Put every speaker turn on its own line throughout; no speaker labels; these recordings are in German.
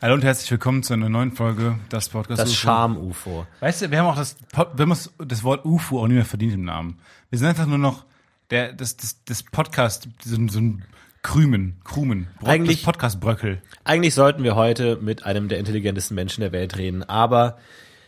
Hallo und herzlich willkommen zu einer neuen Folge das Podcast.
Das
UFO.
Charme-UFO.
Weißt du, wir haben auch das, Pod- wir haben uns das Wort UFO auch nicht mehr verdient im Namen. Wir sind einfach nur noch der, das, das, das Podcast, so, ein- so ein Krümen, Krumen, Brock,
Eigentlich-
das Podcast-Bröckel.
Eigentlich sollten wir heute mit einem der intelligentesten Menschen der Welt reden, aber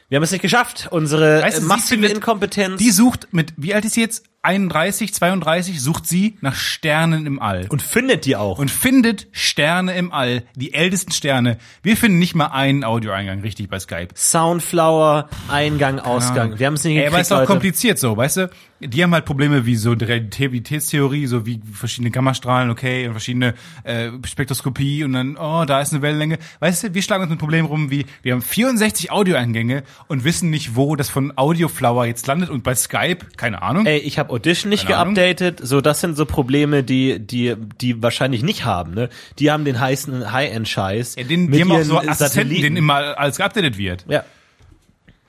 wir haben es nicht geschafft. Unsere
Weißt du,
äh,
sie
massive
findet-
Inkompetenz.
Die sucht mit, wie alt ist sie jetzt? 31, 32, sucht sie nach Sternen im All.
und findet die auch.
und findet Sterne im All, die ältesten Sterne. Wir finden nicht mal einen Audioeingang richtig bei Skype.
Soundflower, Eingang, Ausgang. Wir haben es nicht
Ey, aber
hingekriegt,
ist doch
Leute.
kompliziert so, weißt du? Die haben halt Probleme wie so die Relativitätstheorie, so wie verschiedene Gammastrahlen, okay, und verschiedene äh, Spektroskopie und dann, oh, da ist eine Wellenlänge. Weißt du, wir schlagen uns mit Problemen rum wie, wir haben 64 Audioeingänge und wissen nicht, wo das von Audioflower jetzt landet und bei Skype, keine Ahnung.
Ey, ich habe Audition nicht geupdatet. So, das sind so Probleme, die die die wahrscheinlich nicht haben. Ne, die haben den heißen High-End-Scheiß.
Ja, den, die haben auch so Assistenten,
Satelliten.
denen immer alles geupdatet wird.
Ja,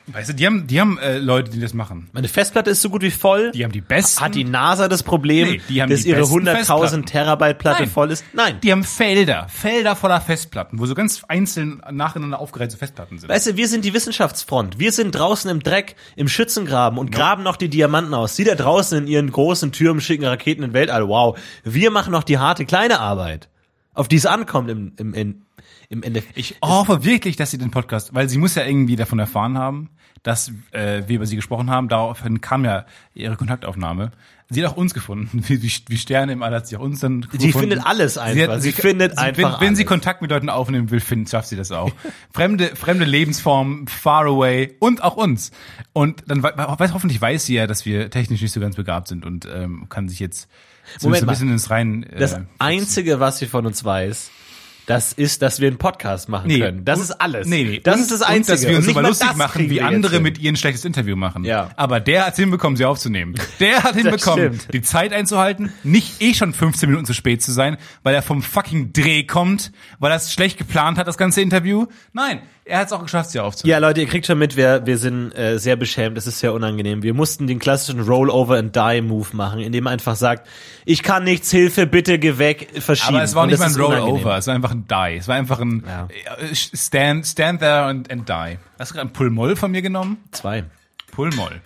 Weißt du, die haben, die haben äh, Leute, die das machen.
meine Festplatte ist so gut wie voll.
Die haben die besten.
Hat die NASA das Problem,
Nee, die haben
dass
die
ihre
besten
100.000
Festplatten.
Terabyte Platte
Nein.
voll ist? Nein.
Die haben Felder, Felder voller Festplatten, wo so ganz einzeln nacheinander aufgereihte Festplatten sind.
Weißt du, wir sind die Wissenschaftsfront. Wir sind draußen im Dreck, im Schützengraben und graben noch die Diamanten aus. Die da draußen in ihren großen Türmen schicken Raketen in den Weltall. Wow. Wir machen noch die harte kleine Arbeit, auf die es ankommt im, im, im, im Endeffekt.
Ich hoffe wirklich, dass sie den Podcast, weil sie muss ja irgendwie davon erfahren haben, dass äh, wir über sie gesprochen haben. Daraufhin kam ja ihre Kontaktaufnahme. Sie hat auch uns gefunden. Wie, wie, Sterne im All hat sie auch uns dann gefunden.
Sie findet alles einfach. Sie findet einfach
wenn, wenn sie. Kontakt mit Leuten aufnehmen will, findet, schafft sie das auch. fremde, fremde Lebensformen, far away und auch uns. Und dann wei- weiß, hoffentlich weiß sie ja, dass wir technisch nicht so ganz begabt sind und ähm, kann sich jetzt so
Moment
ein
mal.
bisschen ins Rein. Äh,
Das Einzige, was sie von uns weiß, das ist, dass wir einen Podcast machen können. Das ist alles.
Nee, nee.
Das
und,
ist das Einzige.
Und dass wir uns
mal
lustig machen, wie andere mit ihr ein schlechtes Interview machen.
Ja.
Aber der hat hinbekommen, sie aufzunehmen. Der hat hinbekommen, die Zeit einzuhalten, nicht eh schon 15 Minuten zu spät zu sein, weil er vom fucking Dreh kommt, weil er es schlecht geplant hat, das ganze Interview. Nein, er hat es auch geschafft, sie aufzunehmen.
Ja, Leute, ihr kriegt schon mit, wir, wir sind äh, sehr beschämt, es ist sehr unangenehm. Wir mussten den klassischen Roll-over-and-die-Move machen, indem man einfach sagt, ich kann nichts, Hilfe, bitte geh weg, verschieben.
Aber es war nicht mal ein. Rollover, es war einfach ein Die. Es war einfach ein
Ja.
äh, Stand, stand there and, and die. Hast du gerade ein Pull-Moll von mir genommen?
Zwei.
Pullmoll.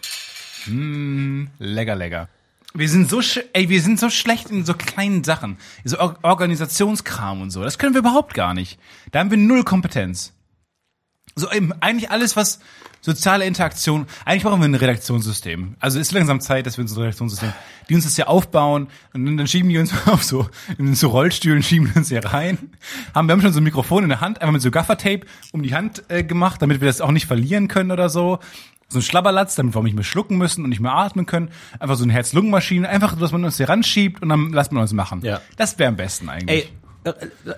Hm, lecker, lecker. Wir sind so, ey, wir sind so schlecht in so kleinen Sachen. So Or Organisationskram und so. Das können wir überhaupt gar nicht. Da haben wir null Kompetenz. So eben eigentlich alles, was soziale Interaktion, eigentlich brauchen wir ein Redaktionssystem. Also ist langsam Zeit, dass wir uns ein Redaktionssystem, die uns das hier aufbauen und dann, schieben die uns auf so, in so Rollstühlen, schieben uns hier rein. Haben, wir haben schon so ein Mikrofon in der Hand, einfach mit so Gaffertape um die Hand äh, gemacht, damit wir das auch nicht verlieren können oder so. So ein Schlabberlatz, damit wir auch nicht mehr schlucken müssen und nicht mehr atmen können. Einfach so eine Herz-Lungen-Maschine, einfach, dass man uns hier ranschiebt und dann lässt man uns machen.
Ja.
Das wäre am besten eigentlich.
Ey,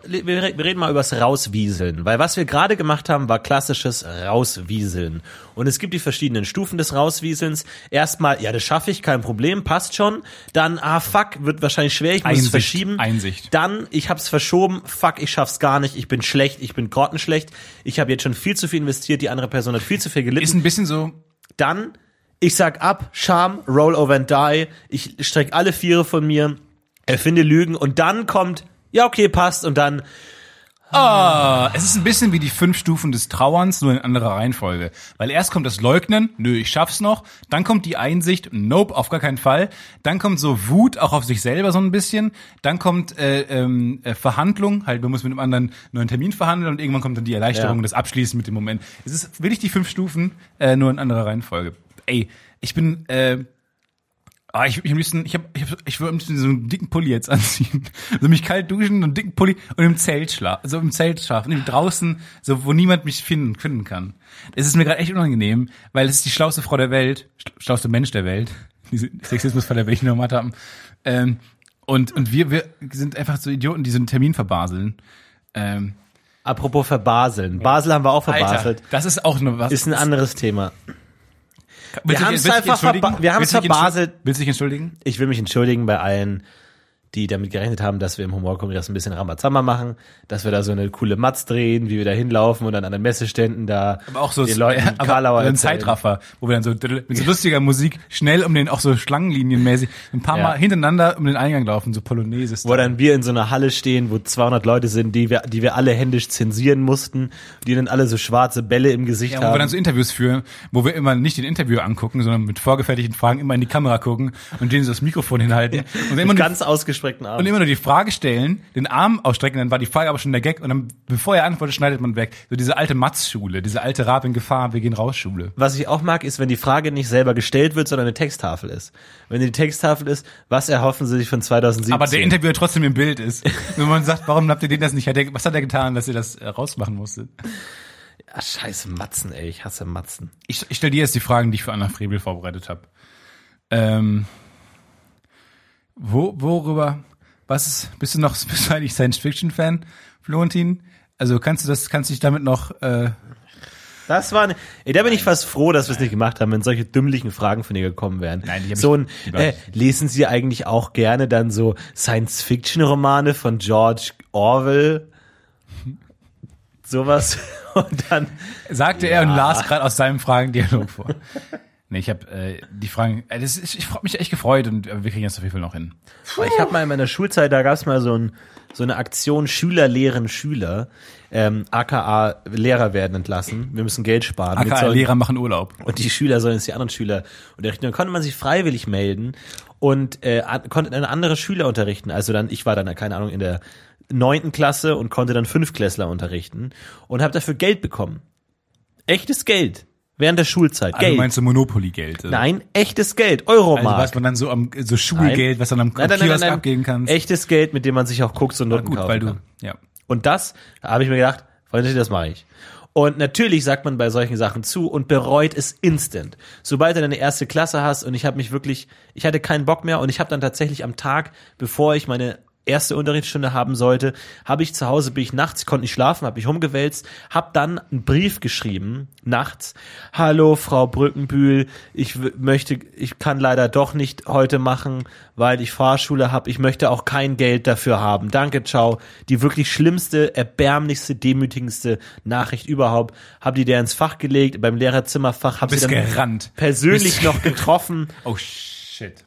wir wir reden mal übers Rauswieseln, weil was wir gerade gemacht haben, war klassisches Rauswieseln. Und es gibt die verschiedenen Stufen des Rauswieselns. Erstmal, ja, das schaffe ich, kein Problem, passt schon. Dann, ah, fuck, wird wahrscheinlich schwer, ich muss es
Einsicht,
verschieben.
Einsicht.
Dann, ich hab's verschoben, fuck, ich schaff's gar nicht, ich bin schlecht, ich bin grottenschlecht. Ich habe jetzt schon viel zu viel investiert, die andere Person hat viel zu viel gelitten.
ist ein bisschen so,
Dann, ich sag ab, Scham, roll over and die. Ich streck alle Viere von mir, erfinde Lügen und dann kommt, ja, okay, passt und dann,
Ah, es ist ein bisschen wie die fünf Stufen des Trauerns, nur in anderer Reihenfolge. Weil erst kommt das Leugnen, nö, ich schaff's noch. Dann kommt die Einsicht, nope, auf gar keinen Fall. Dann kommt so Wut, auch auf sich selber so ein bisschen. Dann kommt äh, ähm, äh, Verhandlung, halt, man muss mit einem anderen einen neuen Termin verhandeln und irgendwann kommt dann die Erleichterung,
Ja.
das Abschließen mit dem Moment. Es ist wirklich die fünf Stufen, äh, nur in anderer Reihenfolge. Ey, ich bin, äh, Ah, ich, ich, liebsten, ich, hab, ich, hab, ich würde am liebsten so einen dicken Pulli jetzt anziehen. Also mich kalt duschen, einen dicken Pulli und im Zelt schlafen. Also im Zelt schlafen, draußen, so wo niemand mich finden, finden kann. Es ist mir gerade echt unangenehm, weil es ist die schlauste Frau der Welt, sch- schlauste Mensch der Welt, diese Sexismusfall, welche wir noch haben. Ähm, und, und wir, wir sind einfach so Idioten, die so einen Termin verbaseln. Ähm,
apropos verbaseln. Basel haben wir auch
Alter,
verbaselt.
das ist auch eine was.
Ist ein anderes Thema.
Willst willst du dich
einfach wir
Willst
verbaselt.
Willst du dich entschuldigen?
Ich will mich entschuldigen bei allen, die damit gerechnet haben, dass wir im Humorkongress ein bisschen Rambazamba machen, dass wir da so eine coole Matz drehen, wie wir da hinlaufen und dann an den Messeständen da
Aber auch so
den Leuten Karlauer
so ein. Zeitraffer, wo wir dann so mit so lustiger Musik schnell um den auch so Schlangenlinienmäßig ein paar
Ja.
Mal hintereinander um den Eingang laufen, so Polonaise.
Wo dann wir in so einer Halle stehen, wo 200 Leute sind, die wir, die wir alle händisch zensieren mussten, die dann alle so schwarze Bälle im Gesicht
ja, wo wir
haben.
dann so Interviews führen, wo wir immer nicht den Interview angucken, sondern mit vorgefertigten Fragen immer in die Kamera gucken und denen so das Mikrofon hinhalten und immer
mit
nur,
ausgestreckten
und
Armen.
immer nur die Frage stellen, den Arm ausstrecken, dann war die Frage aber schon der Gag und dann, bevor er antwortet, schneidet man weg. So diese alte Matz-Schule, diese alte Rab in Gefahr, wir gehen raus Schule.
Was ich auch mag, ist, wenn die Frage nicht selber gestellt wird, sondern eine Texttafel ist. Wenn die Texttafel ist, was erhoffen sie sich von 2017?
Aber der Interviewer trotzdem im Bild ist. Wenn man sagt, warum habt ihr den das nicht? Was hat er getan, dass ihr das äh, rausmachen musstet?
Ach, scheiße Matzen, ey, ich hasse Matzen.
Ich, ich stelle dir jetzt die Fragen, die ich für Anna Frebel vorbereitet habe. Ähm, wo, worüber, was ist, bist du noch, bist du eigentlich Science-Fiction-Fan, Florentin? Also kannst du das, kannst du dich damit noch, äh,
Das war, ne, ey, da bin ich fast froh, dass wir es nicht gemacht haben, wenn solche dümmlichen Fragen von dir gekommen wären.
Nein, die hab
so
ich
ein, äh, lesen Sie eigentlich auch gerne dann so Science-Fiction-Romane von George Orwell? Sowas. Und dann,
sagte er und las gerade aus seinem Fragendialog vor. Nee, ich habe äh, die Fragen, äh, das ist, ich habe mich echt gefreut und äh, wir kriegen das auf jeden Fall noch hin.
ich habe mal in meiner Schulzeit, da gab's mal so, ein, so eine Aktion Schüler lehren Schüler, ähm, aka Lehrer werden entlassen. Wir müssen Geld sparen.
AKA
sollen-
Lehrer machen Urlaub.
Und die Schüler sollen jetzt die anderen Schüler unterrichten. Dann konnte man sich freiwillig melden und äh, an- konnte dann andere Schüler unterrichten. Also dann, ich war dann, keine Ahnung, in der neunten Klasse und konnte dann Fünftklässler unterrichten und habe dafür Geld bekommen. Echtes Geld. Während der Schulzeit.
Also
Geld.
meinst du Monopoly-Geld? äh?
Nein, echtes Geld.
Also
Euromark.
was man dann so am so Schulgeld, was dann am
Nein, nein,
Kiosk abgeben kannst.
Echtes Geld, mit dem man sich auch Koks und Noten
gut,
kaufen
weil du
kann.
ja.
Und das da habe ich mir gedacht, Freunde, das mache ich. Und natürlich sagt man bei solchen Sachen zu und bereut es instant. Sobald du deine erste Klasse hast und ich habe mich wirklich, ich hatte keinen Bock mehr und ich habe dann tatsächlich am Tag, bevor ich meine erste Unterrichtsstunde haben sollte, habe ich zu Hause, bin ich nachts, konnte nicht schlafen, habe mich rumgewälzt, habe dann einen Brief geschrieben, nachts. Hallo, Frau Brückenbühl, ich möchte, ich kann leider doch nicht heute machen, weil ich Fahrschule habe. Ich möchte auch kein Geld dafür haben. Danke, ciao. Die wirklich schlimmste, erbärmlichste, demütigendste Nachricht überhaupt. Hab die der ins Fach gelegt, beim Lehrerzimmerfach, hab sie dann
gerannt.
persönlich
Bist-
noch getroffen
Oh shit.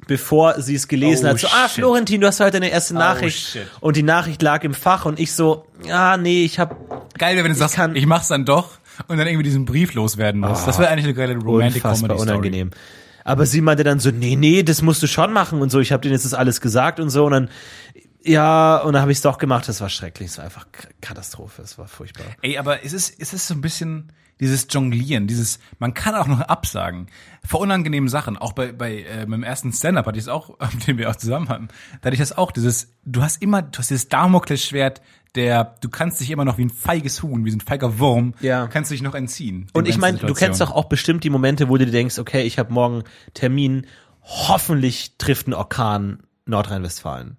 Bevor sie es gelesen
Oh,
hat. So, ah,
shit.
Florentin, du hast heute eine erste Nachricht.
shit.
und die Nachricht lag im Fach und ich so, ah, nee, ich habe
Geil wäre, wenn du sagst,
kann-
ich mach's dann doch und dann irgendwie diesen Brief loswerden musst. das wäre eigentlich eine geile Romantic
unfassbar
Comedy Story.
unangenehm. Aber sie meinte dann so, nee, nee, das musst du schon machen und so. Ich habe denen jetzt das alles gesagt und so. Und dann Ja, und dann habe ich es doch gemacht. Es war schrecklich. Es war einfach Katastrophe. Es war furchtbar.
Ey, aber es ist, es ist so ein bisschen dieses Jonglieren, dieses, man kann auch noch absagen. Vor unangenehmen Sachen. Auch bei, bei äh, meinem ersten Stand-up hatte ich es auch, den wir auch zusammen hatten. Da hatte ich das auch, dieses, du hast immer, du hast dieses Damoklesschwert, der, du kannst dich immer noch wie ein feiges Huhn, wie so ein feiger Wurm,
Ja.
kannst dich noch entziehen.
Und ich meine, du kennst doch auch bestimmt die Momente, wo du dir denkst, okay, ich habe morgen Termin. Hoffentlich trifft ein Orkan Nordrhein-Westfalen.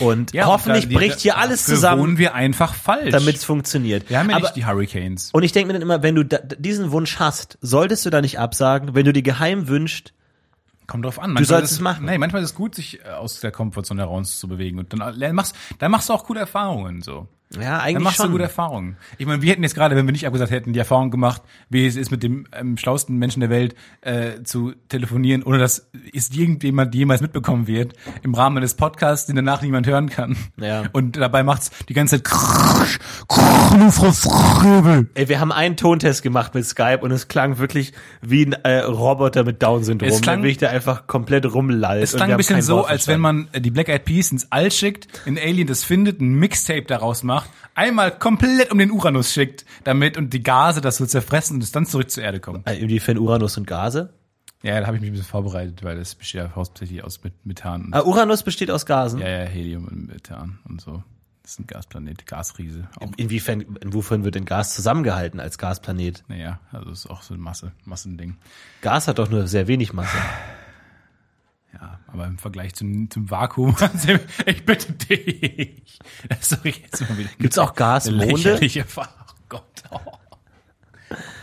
Und
Ja,
hoffentlich
und da-
bricht hier alles zusammen,
wohnen wir einfach falsch.
damit es funktioniert.
wir haben ja
Aber-
nicht die Hurricanes.
Und ich denke mir dann immer, wenn du da, diesen Wunsch hast, solltest du da nicht absagen, wenn du dir geheim wünschst,
Kommt drauf an.
sollst
ist
es
es
machen.
Nee, manchmal ist es gut, sich äh, aus der Komfortzone heraus zu bewegen. Und dann lern- machst, dann machst du auch gute Erfahrungen, so.
Ja,
Dann
eigentlich
machst du
schon.
gute Erfahrungen. Ich meine, wir hätten jetzt gerade, wenn wir nicht abgesagt hätten, die Erfahrung gemacht, wie es ist, mit dem ähm, schlausten Menschen der Welt äh, zu telefonieren, ohne dass es irgendjemand jemals mitbekommen wird, im Rahmen eines Podcasts, den danach niemand hören kann.
Ja.
Und dabei macht's die ganze Zeit krrrsch, krrrsch.
Ey, wir haben einen Tontest gemacht mit Skype und es klang wirklich wie ein äh, Roboter mit Down-Syndrom,
Es klang-
der wirklich da einfach komplett rumlallt.
Es klang ein bisschen so, als wenn man äh, die Black Eyed Peas ins All schickt, ein Alien das findet, ein Mixtape daraus macht, einmal komplett um den Uranus schickt, damit und die Gase das so zerfressen und es dann zurück zur Erde kommt.
Äh, Inwiefern Uranus und Gase?
Ja, da habe ich mich ein bisschen vorbereitet, weil das besteht ja hauptsächlich aus Met- Methan.
Ah, Uranus besteht aus Gasen.
ja, ja, Helium und Methan und so. Das ist ein Gasplanet, Gasriese. Auch,
Inwiefern, wofern wird denn Gas zusammengehalten als Gasplanet?
naja, also ist auch so ein Masse, Massending.
Gas hat doch nur sehr wenig Masse.
Ja, aber im Vergleich zum, zum Vakuum, ich bitte dich. Sorry, jetzt mal wieder.
Gibt's auch Gasmonde?
Oh Gott. Oh.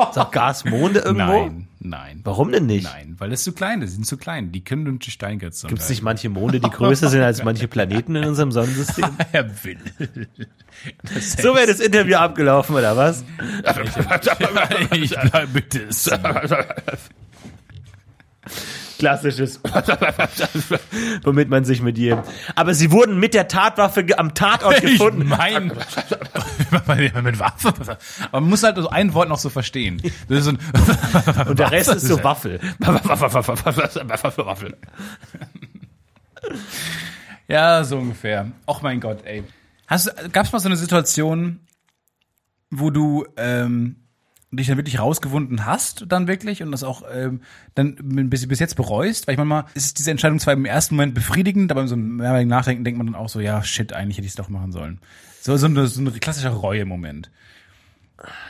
Ist auch Gasmonde irgendwo?
Nein, nein.
Warum denn nicht?
Nein, weil es zu klein ist. Sie sind zu klein. Die können durch die Steingötze.
Gibt es nicht manche Monde, die größer sind als manche Planeten in unserem Sonnensystem?
Er will. Das
So wäre das Interview abgelaufen, oder was?
ich bleib bitte.
Klassisches, womit man sich mit jedem. Aber sie wurden mit der Tatwaffe am Tatort gefunden.
Ich mein, mit Waffe. Aber man muss halt so ein Wort noch so verstehen. So
Und der Rest ist so Waffel.
Waffel. Ja, so ungefähr. Och mein Gott, ey. Hast, gab's mal so eine Situation, wo du ähm, dich dann wirklich rausgewunden hast, dann wirklich und das auch ähm, dann bis, bis jetzt bereust? Weil ich manchmal ist diese Entscheidung zwar im ersten Moment befriedigend, aber in so mehrmaligen Nachdenken denkt man dann auch so, ja, shit, eigentlich hätte ich es doch machen sollen. So, so, eine, so ein klassischer Reue-Moment.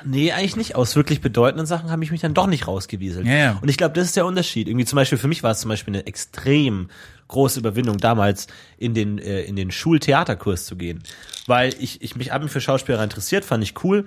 Nee, eigentlich nicht. Aus wirklich bedeutenden Sachen habe ich mich dann doch nicht rausgewieselt.
Ja, ja.
Und ich glaube, das ist der Unterschied. Irgendwie zum Beispiel, für mich war es zum Beispiel eine extrem große Überwindung damals in den, äh, in den Schultheaterkurs zu gehen. Weil ich, ich mich habe mich für Schauspieler interessiert, fand ich cool.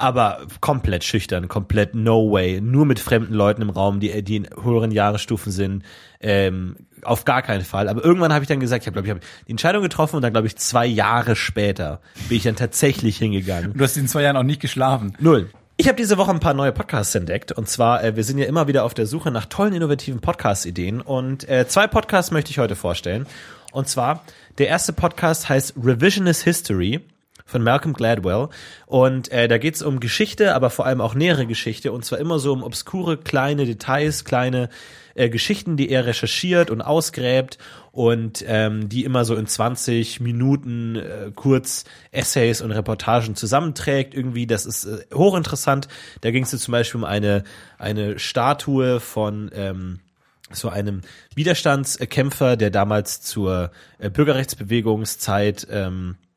Aber komplett schüchtern, komplett no way, nur mit fremden Leuten im Raum, die, die in höheren Jahresstufen sind, ähm, auf gar keinen Fall. Aber irgendwann habe ich dann gesagt, ich habe, glaube ich, hab die Entscheidung getroffen und dann, glaube ich, zwei Jahre später bin ich dann tatsächlich hingegangen.
Du hast in zwei Jahren auch nicht geschlafen.
Null. Ich habe diese Woche ein paar neue Podcasts entdeckt und zwar, äh, wir sind ja immer wieder auf der Suche nach tollen, innovativen Podcast-Ideen und äh, zwei Podcasts möchte ich heute vorstellen. Und zwar, der erste Podcast heißt Revisionist History von Malcolm Gladwell und äh, da geht's um Geschichte, aber vor allem auch nähere Geschichte und zwar immer so um obskure kleine Details, kleine äh, Geschichten, die er recherchiert und ausgräbt und ähm, die immer so in 20 Minuten äh, kurz Essays und Reportagen zusammenträgt. Irgendwie, das ist äh, hochinteressant. Da ging es zum Beispiel um eine, eine Statue von ähm, so einem Widerstandskämpfer, der damals zur äh, Bürgerrechtsbewegungszeit ähm, äh,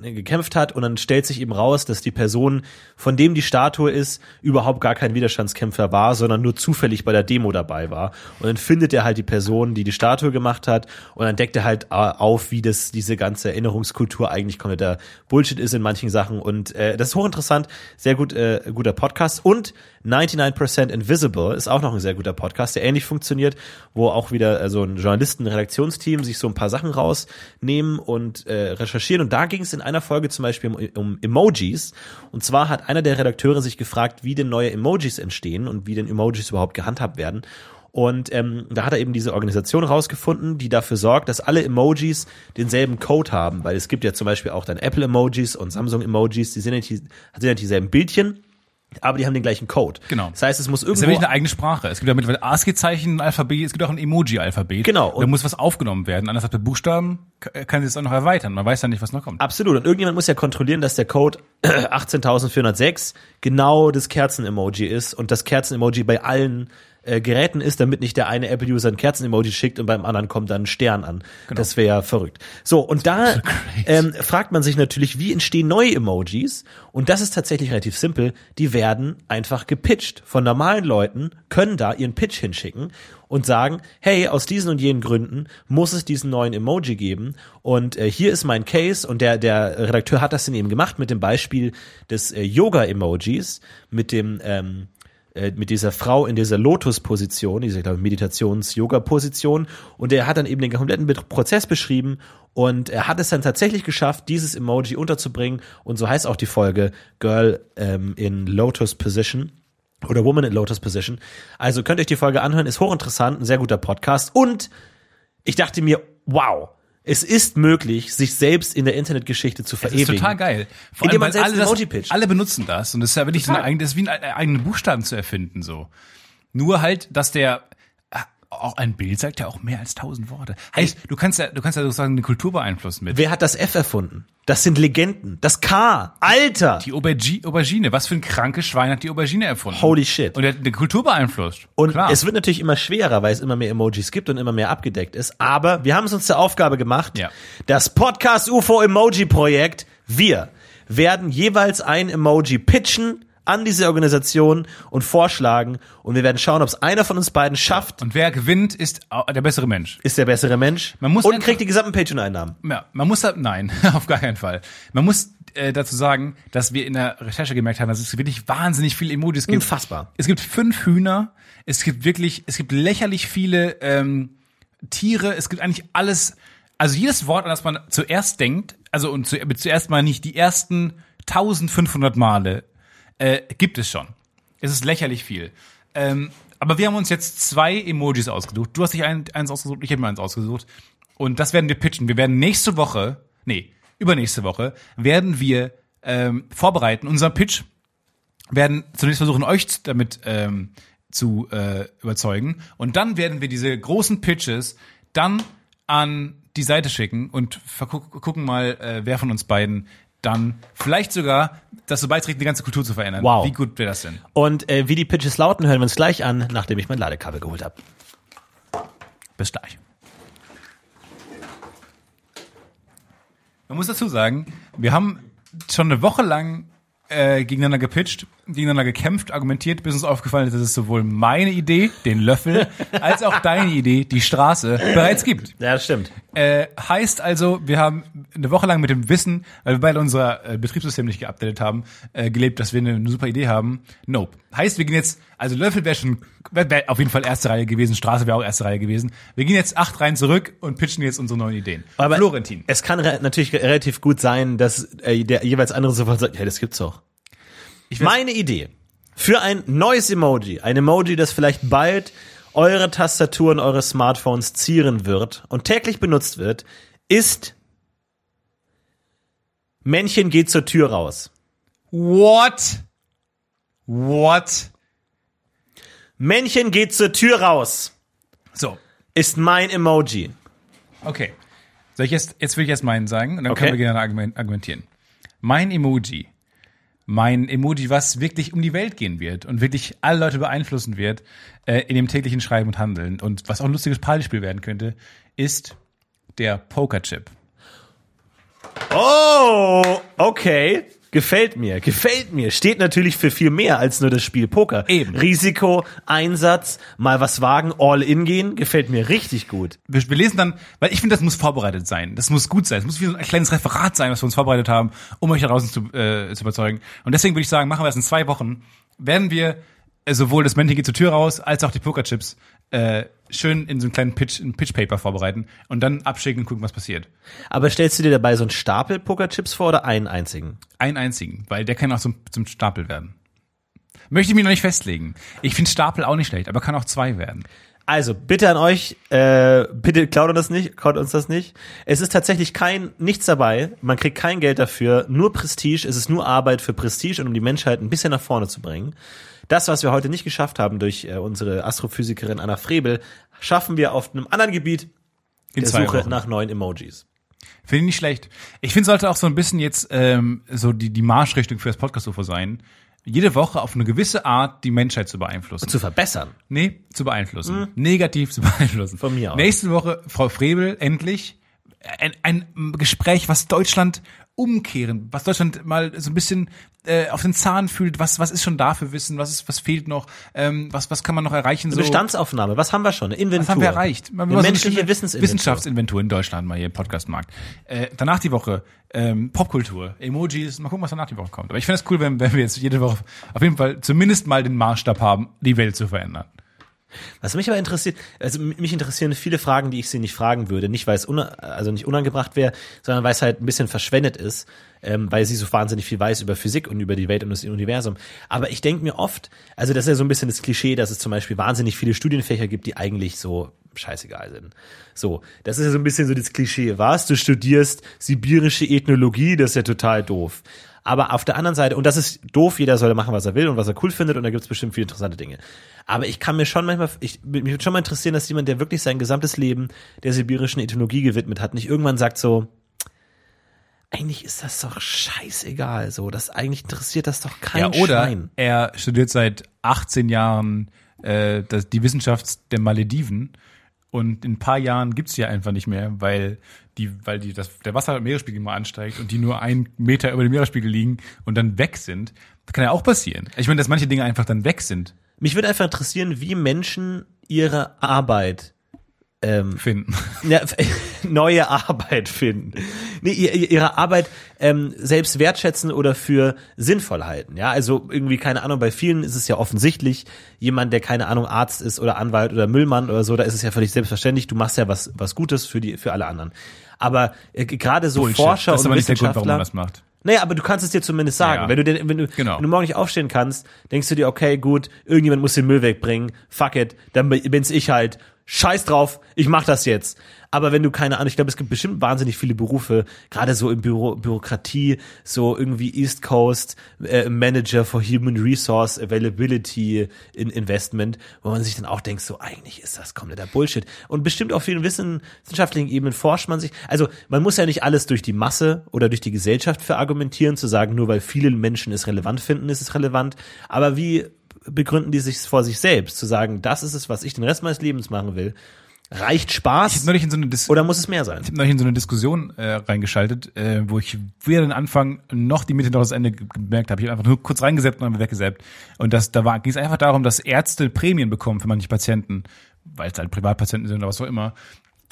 gekämpft hat und dann stellt sich eben raus, dass die Person, von dem die Statue ist, überhaupt gar kein Widerstandskämpfer war, sondern nur zufällig bei der Demo dabei war. Und dann findet er halt die Person, die die Statue gemacht hat und dann deckt er halt äh, auf, wie das diese ganze Erinnerungskultur eigentlich kompletter Bullshit ist in manchen Sachen und äh, das ist hochinteressant, sehr gut äh, guter Podcast und 99% Invisible ist auch noch ein sehr guter Podcast, der ähnlich funktioniert, wo auch wieder äh, so ein Journalisten-Redaktionsteam sich so ein paar Sachen rausnehmen und äh, recherchieren. Und da ging es in einer Folge zum Beispiel um, um Emojis. Und zwar hat einer der Redakteure sich gefragt, wie denn neue Emojis entstehen und wie denn Emojis überhaupt gehandhabt werden. Und ähm, da hat er eben diese Organisation rausgefunden, die dafür sorgt, dass alle Emojis denselben Code haben, weil es gibt ja zum Beispiel auch dann Apple-Emojis und Samsung-Emojis, die sind ja, die, sind ja dieselben Bildchen. Aber die haben den gleichen Code.
Genau.
Das heißt, es muss
Das ist ja
irgendwo
wirklich eine eigene Sprache. Es gibt ja mittlerweile ASCII-Zeichen, Alphabet, es gibt auch ein Emoji-Alphabet.
Genau.
Da
Und-
muss was aufgenommen werden. Anders als bei Buchstaben kann sich das auch noch erweitern. Man weiß ja nicht, was noch kommt.
Absolut. Und irgendjemand muss ja kontrollieren, dass der Code 18406 genau das Kerzen-Emoji ist und das Kerzen-Emoji bei allen äh, Geräten ist, damit nicht der eine Apple-User ein Kerzen-Emoji schickt und beim anderen kommt dann ein Stern an. Das wäre ja verrückt. So, und da ähm, fragt man sich natürlich, wie entstehen neue Emojis? Und das ist tatsächlich relativ simpel. Die werden einfach gepitcht. Von normalen Leuten können da ihren Pitch hinschicken und sagen, hey, aus diesen und jenen Gründen muss es diesen neuen Emoji geben und äh, hier ist mein Case und der der Redakteur hat das dann eben gemacht mit dem Beispiel des äh, Yoga Emojis mit dem ähm, äh, mit dieser Frau in dieser Lotus-Position, dieser Meditations-Yoga-Position. Und er hat dann eben den kompletten Prozess beschrieben und er hat es dann tatsächlich geschafft, dieses Emoji unterzubringen. Und so heißt auch die Folge Girl ähm, in Lotus Position oder Woman in Lotus Position. Also könnt euch die Folge anhören, ist hochinteressant, ein sehr guter Podcast. Und ich dachte mir, wow, es ist möglich, sich selbst in der Internetgeschichte zu
Das
verewigen.
ist total geil. Vor
Indem man
weil
selbst
alle, das,
Emoji pitcht.
alle benutzen das und das ist ja wirklich so eine das ist wie ein, ein eigenen Buchstaben zu erfinden so. Nur halt, dass der äh, auch ein Bild sagt ja auch mehr als tausend Worte. Heißt, du kannst ja, du kannst ja sozusagen eine Kultur beeinflussen mit.
Wer hat das F erfunden? Das sind Legenden. Das K. Alter.
Die Aubergi Aubergine, was für ein krankes Schwein hat die Aubergine erfunden?
Holy shit.
Und der hat eine Kultur beeinflusst.
Und
Klar.
es wird natürlich immer schwerer, weil es immer mehr Emojis gibt und immer mehr abgedeckt ist. Aber wir haben es uns zur Aufgabe gemacht,
Ja.
das Podcast UFO Emoji Projekt, wir werden jeweils ein Emoji pitchen an diese Organisation und vorschlagen und wir werden schauen, ob es einer von uns beiden schafft,
und wer gewinnt, ist au- der bessere Mensch.
ist der bessere Mensch
Man muss
und kriegt die gesamten Patreon-Einnahmen.
Ja, man muss da, nein, auf gar keinen Fall. Man muss äh, dazu sagen, dass wir in der Recherche gemerkt haben, dass es wirklich wahnsinnig viele Emojis gibt.
Unfassbar.
Es gibt fünf Hühner, es gibt wirklich, es gibt lächerlich viele ähm, Tiere, es gibt eigentlich alles, also jedes Wort, an das man zuerst denkt, also und zu, zuerst mal nicht die ersten 1500 Male, äh, gibt es schon. Es ist lächerlich viel. Ähm, aber wir haben uns jetzt zwei Emojis ausgesucht. Du hast dich ein, eins ausgesucht, ich habe mir eins ausgesucht. Und das werden wir pitchen. Wir werden nächste Woche, nee, übernächste Woche, werden wir ähm, vorbereiten, unser Pitch werden zunächst versuchen, euch damit ähm, zu äh, überzeugen. Und dann werden wir diese großen Pitches dann an die Seite schicken und gucken mal, äh, wer von uns beiden dann vielleicht sogar dazu beiträgt, die ganze Kultur zu verändern.
Wow.
Wie gut wäre das denn?
Und äh, wie die Pitches lauten, hören wir uns gleich an, nachdem ich mein Ladekabel geholt habe.
Bis gleich. Man muss dazu sagen, wir haben schon eine Woche lang äh, gegeneinander gepitcht, gegeneinander gekämpft, argumentiert, bis uns aufgefallen ist, dass es sowohl meine Idee, den Löffel, als auch deine Idee, die Straße, bereits gibt.
Ja, das stimmt.
Äh, heißt also, wir haben eine Woche lang mit dem Wissen, weil wir beide unser äh, Betriebssystem nicht geupdatet haben, äh, gelebt, dass wir eine, eine super Idee haben. Nope. Heißt, wir gehen jetzt, also Löffel wäre schon, wäre wär auf jeden Fall erste Reihe gewesen, Straße wäre auch erste Reihe gewesen. Wir gehen jetzt acht Reihen zurück und pitchen jetzt unsere neuen Ideen.
Aber
Florentin.
Es kann re natürlich relativ gut sein, dass äh, der jeweils andere sofort sagt, ja, das gibt's doch. Meine Idee für ein neues Emoji, ein Emoji, das vielleicht bald eure Tastaturen eures Smartphones zieren wird und täglich benutzt wird, ist Männchen geht zur Tür raus.
What? What?
Männchen geht zur Tür raus
So,
ist mein Emoji.
okay. Soll ich jetzt, jetzt will ich erst meinen sagen und dann
Okay.
können wir gerne argument- argumentieren. Mein Emoji, mein Emoji, was wirklich um die Welt gehen wird und wirklich alle Leute beeinflussen wird äh, in dem täglichen Schreiben und Handeln und was auch ein lustiges Partyspiel werden könnte, ist der Pokerchip.
Oh, okay. Gefällt mir, gefällt mir. Steht natürlich für viel mehr als nur das Spiel Poker.
Eben.
Risiko, Einsatz, mal was wagen, all in gehen, gefällt mir richtig gut.
wir, wir lesen dann, weil ich finde, das muss vorbereitet sein. Das muss gut sein. Es muss wie so ein kleines Referat sein, was wir uns vorbereitet haben, um euch da draußen zu, äh, zu überzeugen. Und deswegen würde ich sagen, machen wir das in zwei Wochen. Werden wir äh, sowohl das Männchen geht zur Tür raus, als auch die Pokerchips äh, schön in so einem kleinen Pitch, ein Pitch-Paper vorbereiten und dann abschicken und gucken, was passiert.
Aber stellst du dir dabei so einen Stapel Pokerchips vor oder einen einzigen?
Einen einzigen, weil der kann auch zum, zum Stapel werden. Möchte ich mich noch nicht festlegen. Ich finde Stapel auch nicht schlecht, aber kann auch zwei werden.
Also, bitte an euch, äh, bitte klaut uns das nicht, klaut uns das nicht. Es ist tatsächlich kein, nichts dabei. Man kriegt kein Geld dafür, nur Prestige. Es ist nur Arbeit für Prestige und um die Menschheit ein bisschen nach vorne zu bringen. Das, was wir heute nicht geschafft haben durch äh, unsere Astrophysikerin Anna Frebel, schaffen wir auf einem anderen Gebiet
In
der Suche
Wochen.
nach neuen Emojis.
Finde ich nicht schlecht. Ich finde, sollte auch so ein bisschen jetzt ähm, so die, die Marschrichtung für das Podcast-UFO sein, jede Woche auf eine gewisse Art die Menschheit zu beeinflussen.
Zu verbessern.
Nee, zu beeinflussen. Negativ zu beeinflussen.
Von mir aus.
Nächste Woche, Frau Frebel, endlich ein, ein Gespräch, was Deutschland umkehren, was Deutschland mal so ein bisschen äh, auf den Zahn fühlt, was was ist schon da für Wissen, was ist was fehlt noch, ähm, was was kann man noch erreichen
Eine
so
Bestandsaufnahme. Was haben wir schon? Eine Inventur.
was haben wir erreicht?
Eine
so
menschliche
schöne
Wissensinventur.
Wissenschaftsinventur in Deutschland mal hier im Podcastmarkt. Äh, danach die Woche ähm, Popkultur, Emojis, mal gucken, was danach die Woche kommt. Aber ich finde es cool, wenn, wenn wir jetzt jede Woche auf jeden Fall zumindest mal den Maßstab haben, die Welt zu verändern.
Was mich aber interessiert, also mich interessieren viele Fragen, die ich sie nicht fragen würde. Nicht, weil es also nicht unangebracht wäre, sondern weil es halt ein bisschen verschwendet ist, ähm, weil sie so wahnsinnig viel weiß über Physik und über die Welt und das Universum. Aber ich denke mir oft, also das ist ja so ein bisschen das Klischee, dass es zum Beispiel wahnsinnig viele Studienfächer gibt, die eigentlich so scheißegal sind. So, das ist ja so ein bisschen so das Klischee. Was? Du studierst sibirische Ethnologie, das ist ja total doof. Aber auf der anderen Seite, und das ist doof, jeder soll machen, was er will und was er cool findet, und da gibt's bestimmt viele interessante Dinge. Aber ich kann mir schon manchmal, ich, mich würde schon mal interessieren, dass jemand, der wirklich sein gesamtes Leben der sibirischen Ethnologie gewidmet hat, nicht irgendwann sagt so, eigentlich ist das doch scheißegal, so, das eigentlich interessiert das doch kein
Ja, oder
Schwein.
er studiert seit 18 Jahren äh, das, die Wissenschaft der Malediven und in ein paar Jahren gibt's die ja einfach nicht mehr, weil die, weil die das, der Wasser Meeresspiegel mal ansteigt und die nur einen Meter über dem Meeresspiegel liegen und dann weg sind. Das kann ja auch passieren. Ich meine, dass manche Dinge einfach dann weg sind,
Mich würde einfach interessieren, wie Menschen ihre Arbeit ähm,
finden.
ja, neue Arbeit finden. Nee, ihr- ihr- ihre Arbeit ähm, selbst wertschätzen oder für sinnvoll halten. Ja, also irgendwie, keine Ahnung, bei vielen ist es ja offensichtlich, jemand, der keine Ahnung, Arzt ist oder Anwalt oder Müllmann oder so, da ist es ja völlig selbstverständlich, du machst ja was, was Gutes für die, für alle anderen. Aber äh, gerade so
Bullshit.
Forscher
das ist
und
aber nicht der Grund, warum man
Wissenschaftler.
das macht.
Naja, aber du kannst es dir zumindest sagen.
Ja.
Wenn du dir, wenn du,
Genau.
wenn du morgen nicht aufstehen kannst, denkst du dir, okay, gut, irgendjemand muss den Müll wegbringen, fuck it, dann bin's ich halt. Scheiß drauf, ich mach das jetzt. Aber wenn du keine Ahnung, ich glaube, es gibt bestimmt wahnsinnig viele Berufe, gerade so in Büro, Bürokratie, so irgendwie East Coast äh, Manager for Human Resource Availability in Investment, wo man sich dann auch denkt, so eigentlich ist das kompletter Bullshit. Und bestimmt auf vielen wissen- wissenschaftlichen Ebenen forscht man sich. Also man muss ja nicht alles durch die Masse oder durch die Gesellschaft verargumentieren, zu sagen, nur weil viele Menschen es relevant finden, ist es relevant. Aber wie begründen die sich vor sich selbst, zu sagen, das ist es, was ich den Rest meines Lebens machen will? Reicht
Ich
Spaß
neulich in so eine Dis
oder muss es mehr sein?
Ich habe neulich in so eine Diskussion äh, reingeschaltet, äh, wo ich weder den Anfang noch die Mitte noch das Ende ge- gemerkt habe. Ich habe einfach nur kurz reingesetzt und dann weggesetzt. Und das, da war, ging es einfach darum, dass Ärzte Prämien bekommen für manche Patienten, weil es halt Privatpatienten sind oder was auch immer.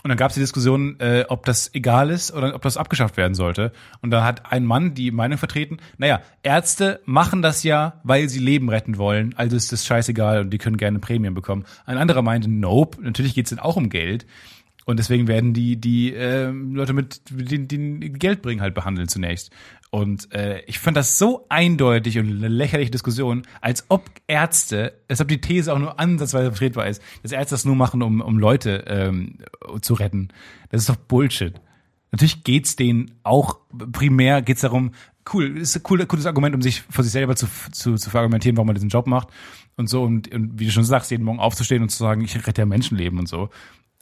Und dann gab es die Diskussion, äh, ob das egal ist oder ob das abgeschafft werden sollte. Und da hat ein Mann die Meinung vertreten, naja, Ärzte machen das ja, weil sie Leben retten wollen, also ist das scheißegal und die können gerne Prämien bekommen. Ein anderer meinte, nope, natürlich geht es auch um Geld. Und deswegen werden die die ähm, Leute mit den, den Geld bringen halt behandeln zunächst. Und äh, ich fand das so eindeutig und eine lächerliche Diskussion, als ob Ärzte, als ob die These auch nur ansatzweise vertretbar ist, dass Ärzte das nur machen, um, um Leute ähm, zu retten. Das ist doch Bullshit. Natürlich geht's denen auch primär geht's darum, cool, ist ein cool, cooles Argument, um sich vor sich selber zu, zu, zu verargumentieren, warum man diesen Job macht und so und, und wie du schon sagst, jeden Morgen aufzustehen und zu sagen, ich rette ja Menschenleben und so.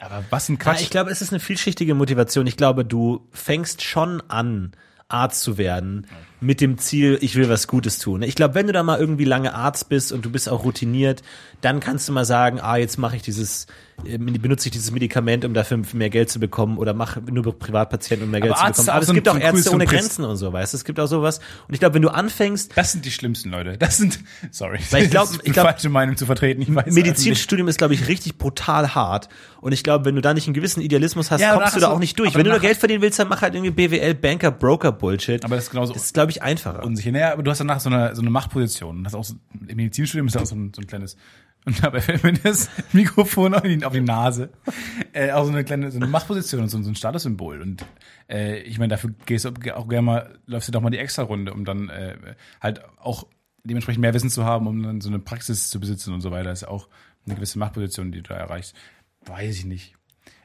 Aber was ein
Ja,
Quatsch.
ich glaube, es ist eine vielschichtige Motivation. Ich glaube, du fängst schon an, Arzt zu werden mit dem Ziel, ich will was Gutes tun. Ich glaube, wenn du da mal irgendwie lange Arzt bist und du bist auch routiniert, dann kannst du mal sagen, ah, jetzt mache ich dieses, benutze ich dieses Medikament, um dafür mehr Geld zu bekommen oder mache nur Privatpatienten, um mehr Geld zu
Arzt ist
bekommen. Aber es gibt auch Ärzte ohne Grenzen und so, weißt du? Es gibt auch sowas. Und ich glaube, wenn du anfängst,
Das sind die schlimmsten Leute. Das sind, sorry,
Weil ich glaub-
das ist
ich
eine
glaub-
falsche Meinung zu vertreten. Ich weiß
Medizinstudium ist, glaube ich, richtig brutal hart. Und ich glaube, wenn du da nicht einen gewissen Idealismus hast,
Ja,
kommst du da
so-
auch nicht durch. Wenn du nur Geld verdienen willst, dann mach halt irgendwie BWL, Banker, Broker Bullshit.
Aber das ist genauso
Das ist, glaube ich, einfacher.
unsicher. Naja, aber du hast danach so eine, so eine Machtposition. Hast auch so, Im Medizinstudium ist ja auch so ein, so ein kleines. Und dabei fällt mir das Mikrofon auf die, auf die Nase. Äh, auch so eine kleine so eine Machtposition und so, so ein Statussymbol. Und äh, ich meine, dafür gehst du auch gerne mal, läufst du doch mal die Extra-Runde, um dann äh, halt auch dementsprechend mehr Wissen zu haben, um dann so eine Praxis zu besitzen und so weiter. ist ja auch eine gewisse Machtposition, die du da erreichst. Weiß ich nicht.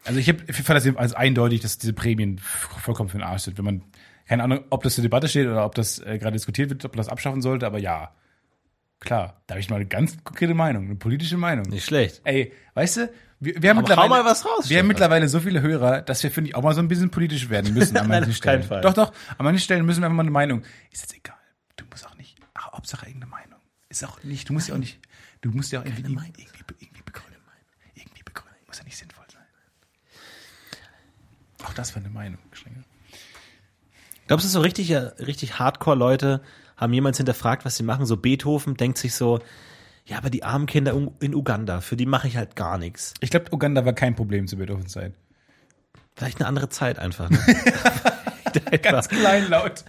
Also ich, hab, ich fand das als eindeutig, dass diese Prämien vollkommen für den Arsch sind. Wenn man, keine Ahnung, ob das zur Debatte steht oder ob das äh, gerade diskutiert wird, ob man das abschaffen sollte, aber ja. Klar, da habe ich mal eine ganz konkrete Meinung, eine politische Meinung.
Nicht schlecht.
Ey, weißt du, wir, wir haben
Aber
mittlerweile,
mal was raus,
wir haben mittlerweile so viele Hörer, dass wir, finde ich, auch mal so ein bisschen politisch werden müssen an
Nein,
manchen
auf
Stellen.
keinen Fall.
Doch, doch, an manchen Stellen müssen wir einfach mal eine Meinung. Ist jetzt egal. Du musst auch nicht, ach, Hauptsache irgendeine Meinung. Ist auch nicht, du musst ja auch nicht, du musst ja auch irgendwie, irgendwie, irgendwie, irgendwie begründen. Irgendwie begründen. Muss ja nicht sinnvoll sein. Auch das war eine Meinung, Schlingel.
Glaubst du, so richtig, richtig Hardcore-Leute haben jemals hinterfragt, was sie machen? So Beethoven denkt sich so, ja, aber die armen Kinder in Uganda, für die mache ich halt gar nichts.
Ich glaube, Uganda war kein Problem zu Beethovens-Zeit.
Vielleicht eine andere Zeit einfach. Ne?
Ganz klein laut.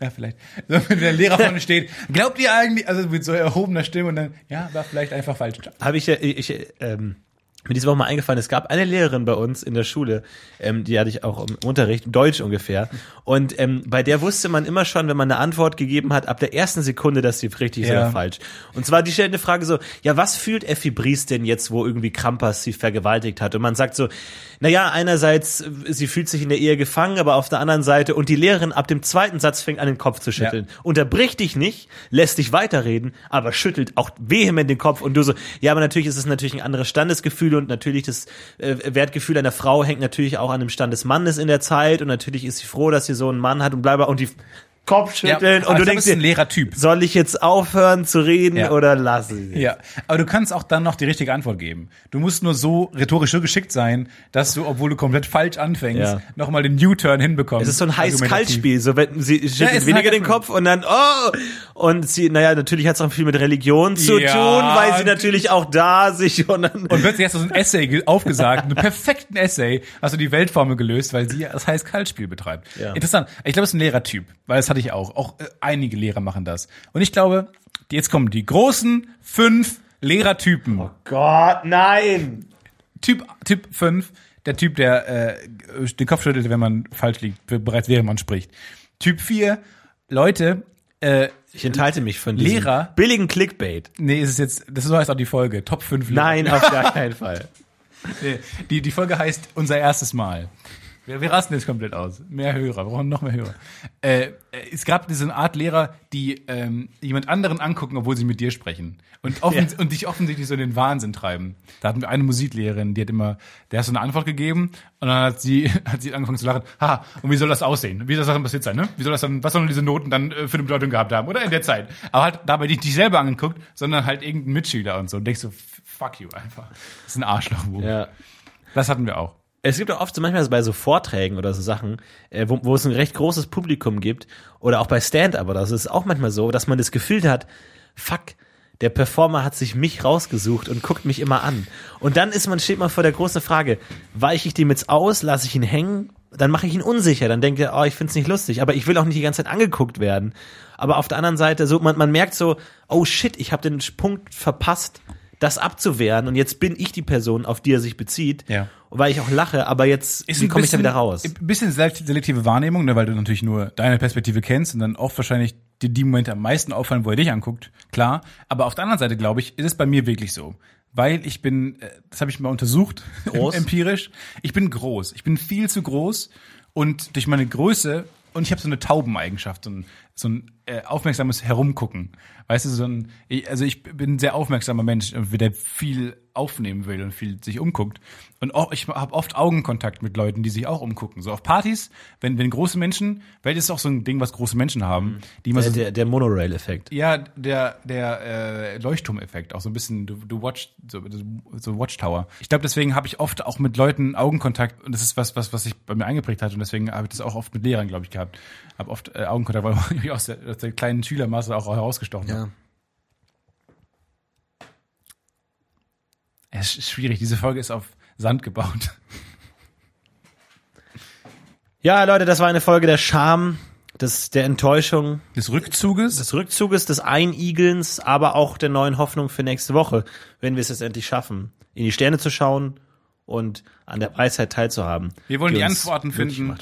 Ja, vielleicht. So, wenn der Lehrer vorne steht, glaubt ihr eigentlich, also mit so erhobener Stimme und dann, ja, war vielleicht einfach falsch.
habe ich ja, ich, ähm, mir diese Woche mal eingefallen, es gab eine Lehrerin bei uns in der Schule, ähm, die hatte ich auch im Unterricht, Deutsch ungefähr. Und ähm, bei der wusste man immer schon, wenn man eine Antwort gegeben hat, ab der ersten Sekunde, dass sie richtig ist
Ja.
oder falsch. Und zwar die stellt eine Frage so, ja, was fühlt Effi Briest denn jetzt, wo irgendwie Krampas sie vergewaltigt hat? Und man sagt so, naja, einerseits, sie fühlt sich in der Ehe gefangen, aber auf der anderen Seite, und die Lehrerin ab dem zweiten Satz fängt an, den Kopf zu schütteln. Unterbricht dich nicht, lässt dich weiterreden, aber schüttelt auch vehement den Kopf und du so, ja, aber natürlich ist es natürlich ein anderes Standesgefühl und natürlich das äh, Wertgefühl einer Frau hängt natürlich auch an dem Stand des Mannes in der Zeit und natürlich ist sie froh, dass sie so einen Mann hat und bla. Und die Kopfschütteln
Ja,
und du denkst
ein
dir,
Lehrertyp.
soll ich jetzt aufhören zu reden
Ja.
oder lasse ich?
Ja, aber du kannst auch dann noch die richtige Antwort geben. Du musst nur so rhetorisch so geschickt sein, dass du, obwohl du komplett falsch anfängst,
Ja.
nochmal den U-Turn hinbekommst.
Es ist so ein heiß-kalt-Spiel. So, wenn sie schüttelt
ein
weniger den. Kopf und dann, oh! Und sie, naja, natürlich hat es auch viel mit Religion zu
Ja,
tun, weil sie natürlich auch da sich und dann,
Und plötzlich hast du so ein Essay ge- aufgesagt, einen perfekten Essay, hast du die Weltformel gelöst, weil sie das Heiß-Kalt-Spiel betreibt.
Ja.
Interessant. Ich glaube, es ist ein Lehrertyp, weil das hatte ich auch. Auch äh, einige Lehrer machen das. Und ich glaube, jetzt kommen die großen fünf Lehrertypen.
Gott, nein!
Typ, Typ 5, der Typ, der äh, den Kopf schüttelt, wenn man falsch liegt, bereits während man spricht. Typ 4, Leute, äh,
Ich enthalte mich von diesem
Lehrer?
billigen Clickbait.
nee, ist es jetzt, das so heißt auch die Folge, Top 5 Lehrer.
Nein, auf gar keinen Fall.
Nee, die, die Folge heißt Unser erstes Mal. Wir, wir rasten jetzt komplett aus. Mehr Hörer, wir brauchen noch mehr Hörer. Äh, äh, es gab diese Art Lehrer, die ähm, jemand anderen angucken, obwohl sie mit dir sprechen. Und, offen, und dich offensichtlich so in den Wahnsinn treiben. Da hatten wir eine Musiklehrerin, die hat immer, der hat so eine Antwort gegeben und dann hat sie, hat sie angefangen zu lachen. Haha, und wie soll das aussehen? Wie soll das dann passiert sein, ne? Wie soll das dann, was sollen diese Noten dann äh, für eine Bedeutung gehabt haben? Oder in der Zeit? Aber halt dabei nicht dich selber angeguckt, sondern halt irgendein Mitschüler und so. Und denkst so, fuck you einfach. Das ist ein Arschloch.
Ja.
Das hatten wir auch.
Es gibt auch oft so manchmal so bei so Vorträgen oder so Sachen, äh, wo, wo es ein recht großes Publikum gibt oder auch bei Stand-up so, ist auch manchmal so, dass man das Gefühl hat, fuck, der Performer hat sich mich rausgesucht und guckt mich immer an. Und dann ist man, steht man vor der großen Frage, weiche ich dem jetzt aus, lasse ich ihn hängen, dann mache ich ihn unsicher, dann denkt er, oh, ich find's nicht lustig, aber ich will auch nicht die ganze Zeit angeguckt werden. Aber auf der anderen Seite, so man, man merkt so, oh shit, ich habe den Punkt verpasst, das abzuwehren und jetzt bin ich die Person, auf die er sich bezieht,
Ja.
weil ich auch lache, aber jetzt
Ist
wie komme ich da wieder raus?
Ein bisschen selekt- selektive Wahrnehmung, ne, weil du natürlich nur deine Perspektive kennst und dann oft wahrscheinlich dir die Momente am meisten auffallen, wo er dich anguckt. Klar. Aber auf der anderen Seite, glaube ich, ist es bei mir wirklich so. Weil ich bin, äh, das habe ich mal untersucht, empirisch. Ich bin groß. Ich bin viel zu groß und durch meine Größe und ich habe so eine Taubeneigenschaft, so ein, so ein äh, aufmerksames Herumgucken. Weißt du, so ein, ich, also ich bin ein sehr aufmerksamer Mensch, äh, der viel aufnehmen will und viel sich umguckt. Und auch, ich habe oft Augenkontakt mit Leuten, die sich auch umgucken. So auf Partys, wenn, wenn große Menschen, weil das ist auch so ein Ding, was große Menschen haben, die immer
Der,
so
der, der Monorail-Effekt.
ja, der, der äh, Leuchtturmeffekt, auch so ein bisschen, du, du watch, so, so Watchtower. Ich glaube, deswegen habe ich oft auch mit Leuten Augenkontakt und das ist was, was, was sich bei mir eingeprägt hat und deswegen habe ich das auch oft mit Lehrern, glaube ich, gehabt. Habe oft äh, Augenkontakt, weil ich aus der, aus der kleinen Schülermasse auch herausgestochen.
Ja.
Es ist schwierig, diese Folge ist auf Sand gebaut.
ja, Leute, das war eine Folge der Scham, des, der Enttäuschung,
Des Rückzuges?
des Rückzuges, des Einigelns, aber auch der neuen Hoffnung für nächste Woche, wenn wir es jetzt endlich schaffen, in die Sterne zu schauen und an der Weisheit teilzuhaben.
Wir wollen die,
uns
Antworten finden.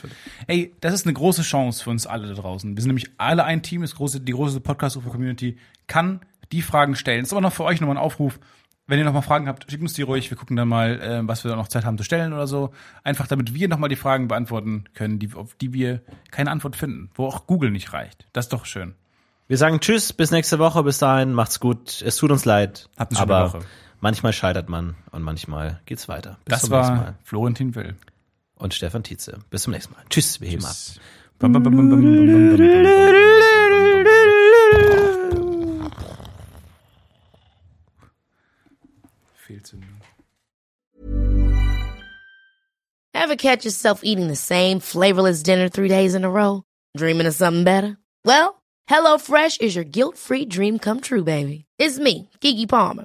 Ey, das ist eine große Chance für uns alle da draußen. Wir sind nämlich alle ein Team, das große, die große podcast community kann die Fragen stellen. Das ist aber noch für euch nochmal ein Aufruf. Wenn ihr nochmal Fragen habt, schickt uns die ruhig. Wir gucken dann mal, äh, was wir da noch Zeit haben zu stellen oder so. Einfach damit wir nochmal die Fragen beantworten können, die, auf die wir keine Antwort finden. Wo auch Google nicht reicht. Das ist doch schön.
Wir sagen Tschüss, bis nächste Woche. Bis dahin, macht's gut. Es tut uns leid.
Habt eine schöne
aber
Woche.
Manchmal scheitert man und manchmal geht's weiter. Bis
Das
zum nächsten Mal.
war Florentin Will.
Und Stefan Tietze. Bis zum nächsten Mal. Tschüss, wir heben ab.
Bam, bam, bam. Fehlzündung.
Ever catch yourself eating the same flavorless dinner three days in a row? Dreaming of something better? Well, HelloFresh is your guilt-free dream come true, baby. It's me, Kiki Palmer.